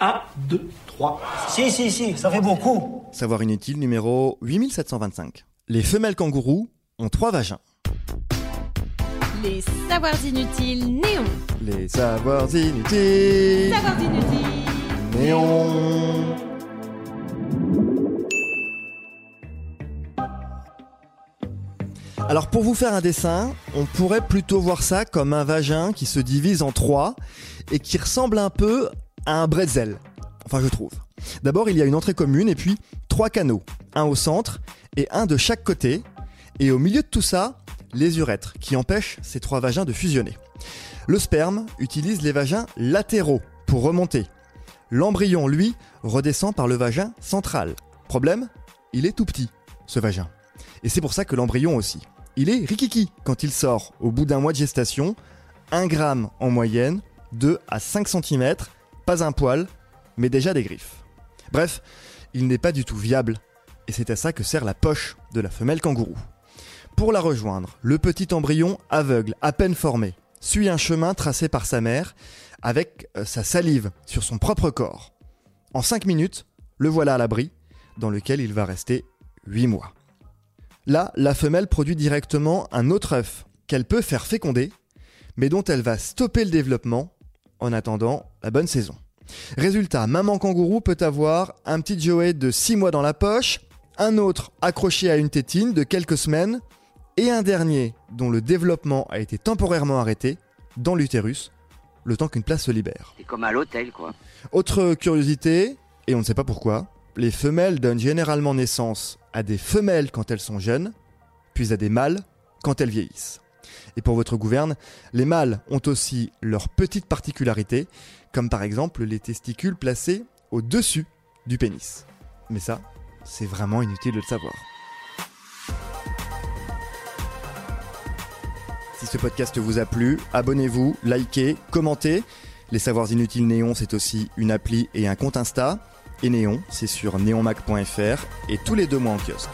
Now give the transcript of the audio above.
1, 2, 3. Si, si, si, ça fait beaucoup. Savoir inutile numéro 8725. Les femelles kangourous ont trois vagins. Les savoirs inutiles néons. Les savoirs inutiles. Savoirs inutiles. Néons. Alors pour vous faire un dessin, on pourrait plutôt voir ça comme un vagin qui se divise en trois et qui ressemble un peu un bretzel. Enfin je trouve. D'abord il y a une entrée commune et puis trois canaux, un au centre et un de chaque côté. Et au milieu de tout ça, les urètres qui empêchent ces trois vagins de fusionner. Le sperme utilise les vagins latéraux pour remonter. L'embryon, lui, redescend par le vagin central. Problème Il est tout petit, ce vagin. Et c'est pour ça que l'embryon aussi. Il est rikiki quand il sort au bout d'un mois de gestation, 1 gramme en moyenne, 2 à 5 cm, pas un poil, mais déjà des griffes. Bref, il n'est pas du tout viable, et c'est à ça que sert la poche de la femelle kangourou. Pour la rejoindre, le petit embryon aveugle, à peine formé, suit un chemin tracé par sa mère avec euh, sa salive sur son propre corps. En 5 minutes, le voilà à l'abri, dans lequel il va rester 8 mois. Là, la femelle produit directement un autre œuf qu'elle peut faire féconder, mais dont elle va stopper le développement en attendant la bonne saison. Résultat, maman kangourou peut avoir un petit Joey de 6 mois dans la poche, un autre accroché à une tétine de quelques semaines, et un dernier dont le développement a été temporairement arrêté dans l'utérus, le temps qu'une place se libère. C'est comme à l'hôtel, quoi. Autre curiosité, et on ne sait pas pourquoi, les femelles donnent généralement naissance à des femelles quand elles sont jeunes, puis à des mâles quand elles vieillissent. Et pour votre gouverne, les mâles ont aussi leurs petites particularités, comme par exemple les testicules placés au-dessus du pénis. Mais ça, c'est vraiment inutile de le savoir. Si ce podcast vous a plu, abonnez-vous, likez, commentez. Les Savoirs Inutiles Néon, c'est aussi une appli et un compte Insta. Et Néon, c'est sur neonmac.fr et tous les deux mois en kiosque.